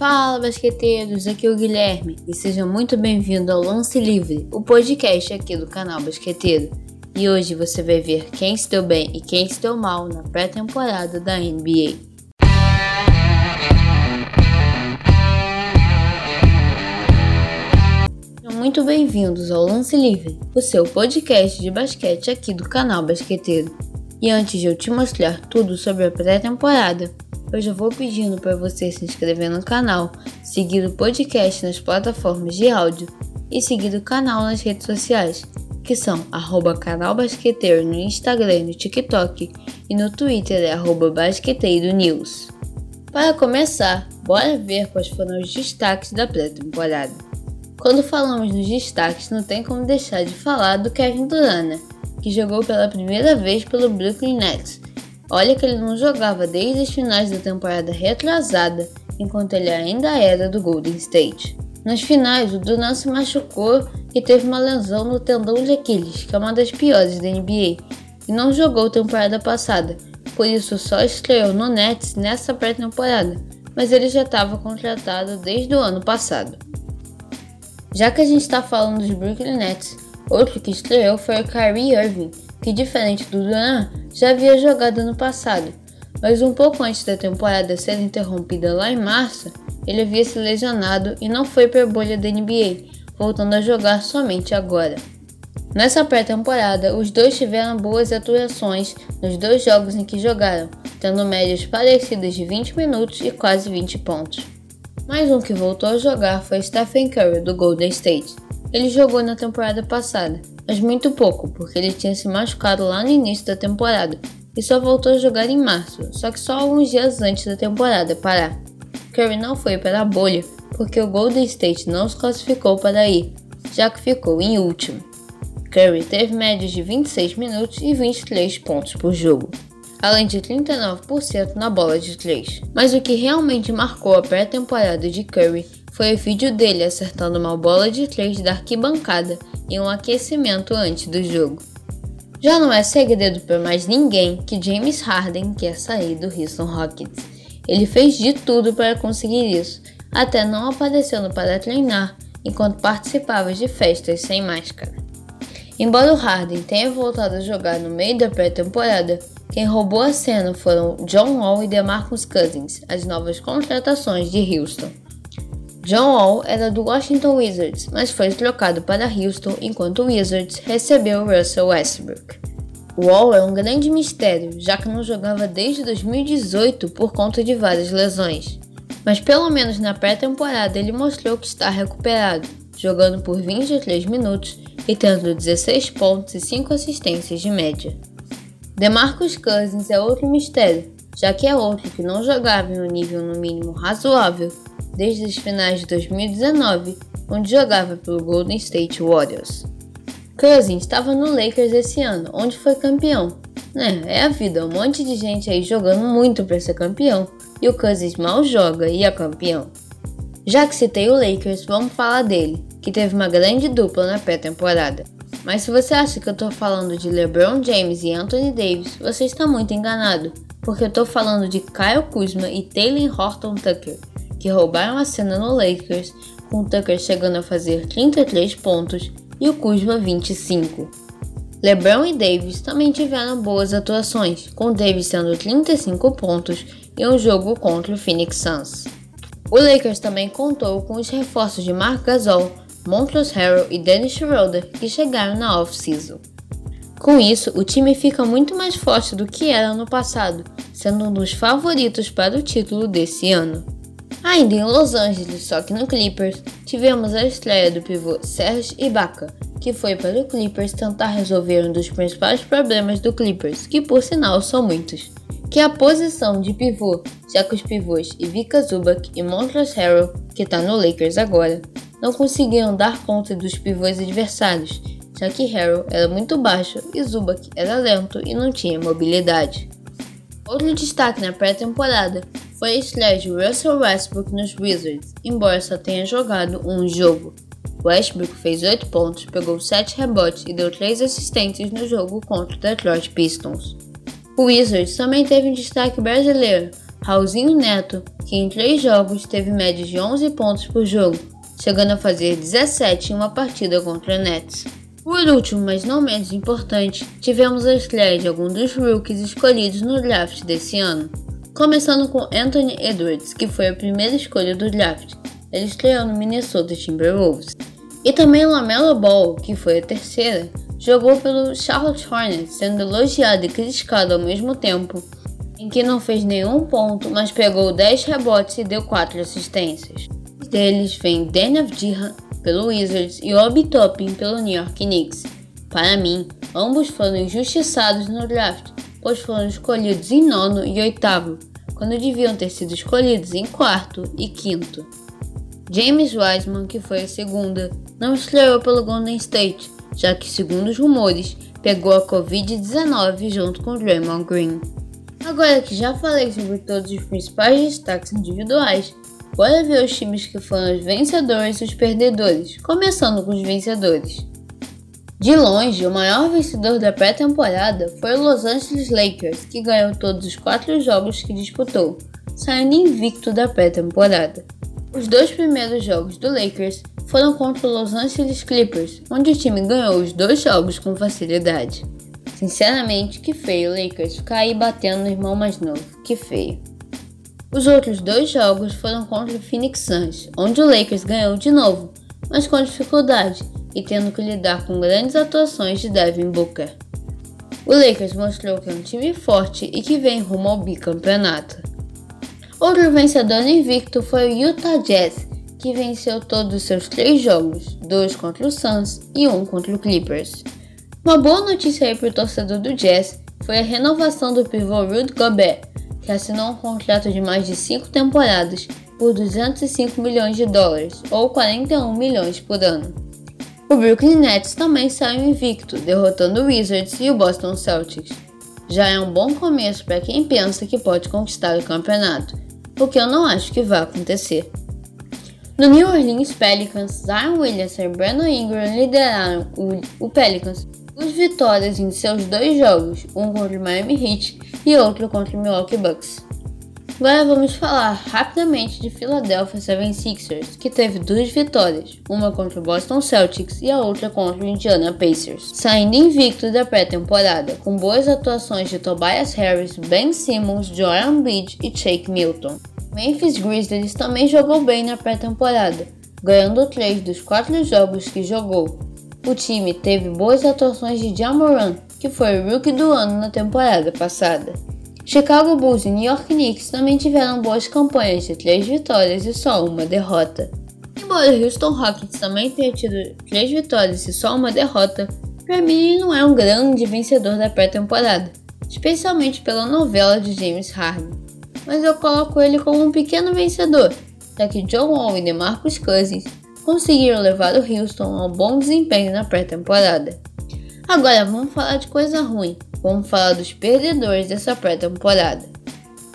Fala, basqueteiros! Aqui é o Guilherme e sejam muito bem-vindos ao Lance Livre, o podcast aqui do canal Basqueteiro. E hoje você vai ver quem se deu bem e quem se deu mal na pré-temporada da NBA. Sejam muito bem-vindos ao Lance Livre, o seu podcast de basquete aqui do canal Basqueteiro. E antes de eu te mostrar tudo sobre a pré-temporada, eu já vou pedindo para você se inscrever no canal, seguir o podcast nas plataformas de áudio e seguir o canal nas redes sociais, que são arroba canal basqueteiro no Instagram e no TikTok e no Twitter é arroba basqueteiro news. Para começar, bora ver quais foram os destaques da pré-temporada. Quando falamos nos destaques, não tem como deixar de falar do Kevin Durant, né? Que jogou pela primeira vez pelo Brooklyn Nets Olha que ele não jogava desde as finais da temporada retrasada, enquanto ele ainda era do Golden State. Nas finais, o Durant se machucou e teve uma lesão no tendão de Aquiles, que é uma das piores da NBA, e não jogou temporada passada, por isso só estreou no Nets nessa pré-temporada, mas ele já estava contratado desde o ano passado. Já que a gente está falando dos Brooklyn Nets, outro que estreou foi Kyrie Irving, que diferente do Durant, já havia jogado no passado, mas um pouco antes da temporada ser interrompida lá em março, ele havia se lesionado e não foi para a bolha da NBA, voltando a jogar somente agora. Nessa pré-temporada, os dois tiveram boas atuações nos dois jogos em que jogaram, tendo médias parecidas de 20 minutos e quase 20 pontos. Mais um que voltou a jogar foi Stephen Curry do Golden State. Ele jogou na temporada passada, mas muito pouco, porque ele tinha se machucado lá no início da temporada e só voltou a jogar em março, só que só alguns dias antes da temporada parar. Curry não foi para a bolha porque o Golden State não se classificou para ir, já que ficou em último. Curry teve médias de 26 minutos e 23 pontos por jogo, além de 39% na bola de 3. Mas o que realmente marcou a pré-temporada de Curry foi o vídeo dele acertando uma bola de 3 da arquibancada em um aquecimento antes do jogo. Já não é segredo para mais ninguém que James Harden quer sair do Houston Rockets. Ele fez de tudo para conseguir isso, até não aparecendo para treinar enquanto participava de festas sem máscara. Embora o Harden tenha voltado a jogar no meio da pré-temporada, quem roubou a cena foram John Wall e DeMarcus Cousins, as novas contratações de Houston. John Wall era do Washington Wizards, mas foi trocado para Houston enquanto o Wizards recebeu Russell Westbrook. Wall é um grande mistério, já que não jogava desde 2018 por conta de várias lesões. Mas pelo menos na pré-temporada ele mostrou que está recuperado, jogando por 23 minutos e tendo 16 pontos e 5 assistências de média. DeMarcus Cousins é outro mistério, já que é outro que não jogava em um nível no mínimo razoável desde as finais de 2019, onde jogava pelo Golden State Warriors. Cousins estava no Lakers esse ano, onde foi campeão. Né, é a vida, um monte de gente aí jogando muito para ser campeão, e o Cousins mal joga e é campeão. Já que citei o Lakers, vamos falar dele, que teve uma grande dupla na pré-temporada. Mas se você acha que eu estou falando de LeBron James e Anthony Davis, você está muito enganado, porque eu estou falando de Kyle Kuzma e Taylor Horton Tucker que roubaram a cena no Lakers, com Tucker chegando a fazer 33 pontos e o Kuzma 25. LeBron e Davis também tiveram boas atuações, com Davis tendo 35 pontos em um jogo contra o Phoenix Suns. O Lakers também contou com os reforços de Mark Gasol, Montrezl Harrell e Dennis Schroeder que chegaram na off-season. Com isso, o time fica muito mais forte do que era no passado, sendo um dos favoritos para o título desse ano. Ainda em Los Angeles, só que no Clippers, tivemos a estreia do pivô Serge Ibaka, que foi para o Clippers tentar resolver um dos principais problemas do Clippers, que por sinal são muitos, que é a posição de pivô, já que os pivôs Ivica Zubac e Montrezl Harrell, que está no Lakers agora, não conseguiam dar conta dos pivôs adversários, já que Harrell era muito baixo e Zubac era lento e não tinha mobilidade. Outro destaque na pré-temporada foi a estreia de Russell Westbrook nos Wizards, embora só tenha jogado um jogo. Westbrook fez 8 pontos, pegou 7 rebotes e deu 3 assistências no jogo contra o Detroit Pistons. O Wizards também teve um destaque brasileiro, Raulzinho Neto, que em três jogos teve média de 11 pontos por jogo, chegando a fazer 17 em uma partida contra Nets. Por último, mas não menos importante, tivemos a estreia de alguns dos rookies escolhidos no draft desse ano. Começando com Anthony Edwards, que foi a primeira escolha do draft. Ele estreou no Minnesota Timberwolves. E também Lamelo Ball, que foi a terceira, jogou pelo Charlotte Hornets, sendo elogiado e criticado ao mesmo tempo, em que não fez nenhum ponto, mas pegou 10 rebotes e deu 4 assistências. Deles vem Dan Avdija pelo Wizards e Obi Toppin pelo New York Knicks. Para mim, ambos foram injustiçados no draft, pois foram escolhidos em nono e oitavo, quando deviam ter sido escolhidos em quarto e quinto. James Wiseman, que foi a segunda, não estreou pelo Golden State, já que, segundo os rumores, pegou a Covid-19 junto com Draymond Green. Agora que já falei sobre todos os principais destaques individuais, bora ver os times que foram os vencedores e os perdedores, começando com os vencedores. De longe, o maior vencedor da pré-temporada foi o Los Angeles Lakers, que ganhou todos os quatro jogos que disputou, saindo invicto da pré-temporada. Os dois primeiros jogos do Lakers foram contra o Los Angeles Clippers, onde o time ganhou os dois jogos com facilidade. Sinceramente, que feio o Lakers ficar aí batendo no irmão mais novo, que feio. Os outros dois jogos foram contra o Phoenix Suns, onde o Lakers ganhou de novo, mas com dificuldade e tendo que lidar com grandes atuações de Devin Booker. O Lakers mostrou que é um time forte e que vem rumo ao bicampeonato. Outro vencedor invicto foi o Utah Jazz, que venceu todos os seus três jogos, dois contra o Suns e um contra o Clippers. Uma boa notícia aí para o torcedor do Jazz foi a renovação do pivô Rudy Gobert, que assinou um contrato de mais de cinco temporadas por 205 milhões de dólares, ou 41 milhões por ano. O Brooklyn Nets também saiu invicto, derrotando o Wizards e o Boston Celtics. Já é um bom começo para quem pensa que pode conquistar o campeonato, o que eu não acho que vai acontecer. No New Orleans Pelicans, Zion Williamson e Brandon Ingram lideraram o, Pelicans duas vitórias em seus dois jogos, um contra o Miami Heat e outro contra o Milwaukee Bucks. Agora vamos falar rapidamente de Philadelphia 76ers, que teve duas vitórias, uma contra o Boston Celtics e a outra contra o Indiana Pacers, saindo invicto da pré-temporada, com boas atuações de Tobias Harris, Ben Simmons, Joel Embiid e Shake Milton. Memphis Grizzlies também jogou bem na pré-temporada, ganhando três dos quatro jogos que jogou. O time teve boas atuações de Jamoran, que foi o rookie do ano na temporada passada. Chicago Bulls e New York Knicks também tiveram boas campanhas de três vitórias e só uma derrota. Embora o Houston Rockets também tenha tido três vitórias e só uma derrota, para mim não é um grande vencedor da pré-temporada, especialmente pela novela de James Harden. Mas eu coloco ele como um pequeno vencedor, já que John Wall e DeMarcus Cousins conseguiram levar o Houston a um bom desempenho na pré-temporada. Agora vamos falar de coisa ruim. Vamos falar dos perdedores dessa pré-temporada.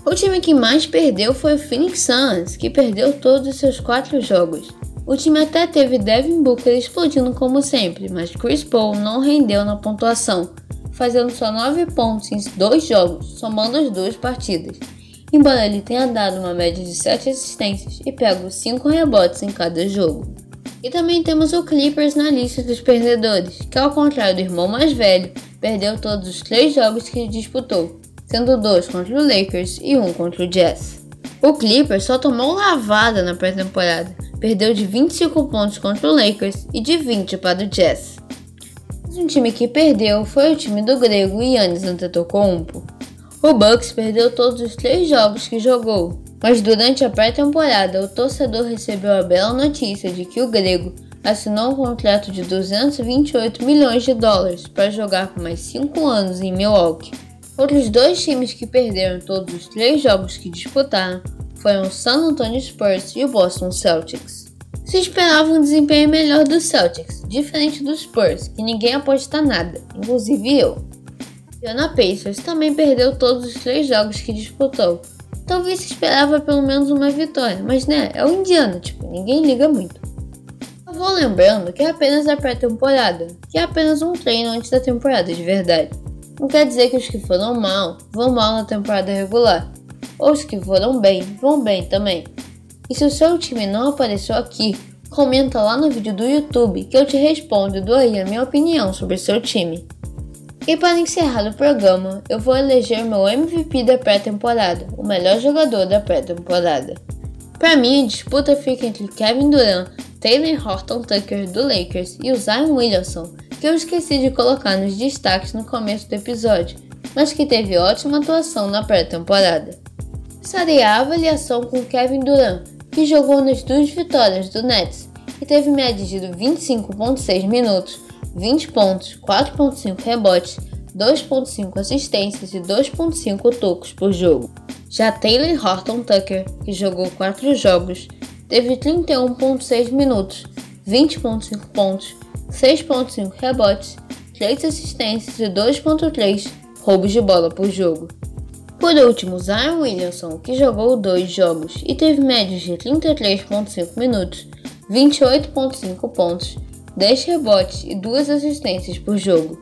O time que mais perdeu foi o Phoenix Suns, que perdeu todos os seus quatro jogos. O time até teve Devin Booker explodindo como sempre, mas Chris Paul não rendeu na pontuação, fazendo só 9 pontos em dois jogos, somando as duas partidas. Embora ele tenha dado uma média de 7 assistências e pego 5 rebotes em cada jogo. E também temos o Clippers na lista dos perdedores, que ao contrário do irmão mais velho, perdeu todos os três jogos que disputou, sendo dois contra o Lakers e um contra o Jazz. O Clippers só tomou lavada na pré-temporada, perdeu de 25 pontos contra o Lakers e de 20 para o Jazz. Mas um time que perdeu foi o time do grego Yannis Antetokounmpo. O Bucks perdeu todos os três jogos que jogou, mas durante a pré-temporada o torcedor recebeu a bela notícia de que o grego assinou um contrato de 228 milhões de dólares para jogar por mais 5 anos em Milwaukee. Outros dois times que perderam todos os três jogos que disputaram foram o San Antonio Spurs e o Boston Celtics. Se esperava um desempenho melhor do Celtics, diferente dos Spurs, que ninguém aposta nada, inclusive eu. Indiana Pacers também perdeu todos os três jogos que disputou. Talvez se esperava pelo menos uma vitória, mas né, é o Indiana, tipo, ninguém liga muito vou lembrando que é apenas a pré-temporada, que é apenas um treino antes da temporada de verdade. Não quer dizer que os que foram mal vão mal na temporada regular. ou os que foram bem, vão bem também. E se o seu time não apareceu aqui, comenta lá no vídeo do YouTube que eu te respondo e dou aí a minha opinião sobre seu time. E para encerrar o programa, eu vou eleger meu MVP da pré-temporada, o melhor jogador da pré-temporada. Para mim, a disputa fica entre Kevin Durant, Taylor Horton Tucker do Lakers e o Zion Williamson, que eu esqueci de colocar nos destaques no começo do episódio, mas que teve ótima atuação na pré-temporada. Farei a avaliação com Kevin Durant, que jogou nas duas vitórias do Nets e teve média de 25,6 minutos, 20 pontos, 4,5 rebotes, 2,5 assistências e 2,5 tocos por jogo. Já Taylor Horton Tucker, que jogou 4 jogos, teve 31,6 minutos, 20,5 pontos, 6,5 rebotes, 3 assistências e 2,3 roubos de bola por jogo. Por último, Zion Williamson, que jogou 2 jogos e teve médias de 33,5 minutos, 28,5 pontos, 10 rebotes e 2 assistências por jogo.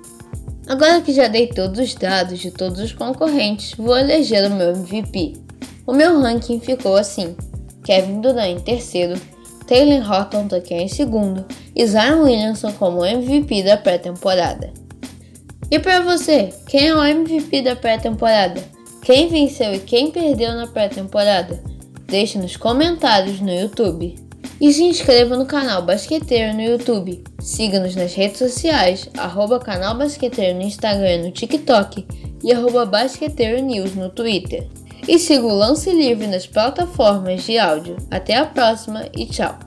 Agora que já dei todos os dados de todos os concorrentes, vou eleger o meu MVP. O meu ranking ficou assim: Kevin Durant em terceiro, Taylor Horton Tucker em segundo e Zion Williamson como MVP da pré-temporada. E para você, quem é o MVP da pré-temporada? Quem venceu e quem perdeu na pré-temporada? Deixe nos comentários no YouTube. E se inscreva no canal Basqueteiro no YouTube. Siga-nos nas redes sociais, arroba canal Basqueteiro no Instagram e no TikTok e arroba Basqueteiro News no Twitter. E siga o Lance Livre nas plataformas de áudio. Até a próxima e tchau!